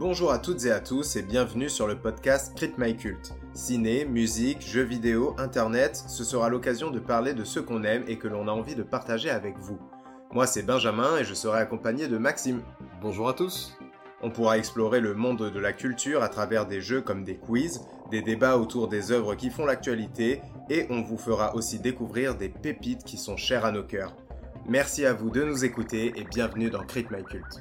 Bonjour à toutes et à tous et bienvenue sur le podcast Crit My Cult. Ciné, musique, jeux vidéo, internet, ce sera l'occasion de parler de ce qu'on aime et que l'on a envie de partager avec vous. Moi c'est Benjamin et je serai accompagné de Maxime. Bonjour à tous. On pourra explorer le monde de la culture à travers des jeux comme des quiz, des débats autour des œuvres qui font l'actualité et on vous fera aussi découvrir des pépites qui sont chères à nos cœurs. Merci à vous de nous écouter et bienvenue dans Crit My Cult.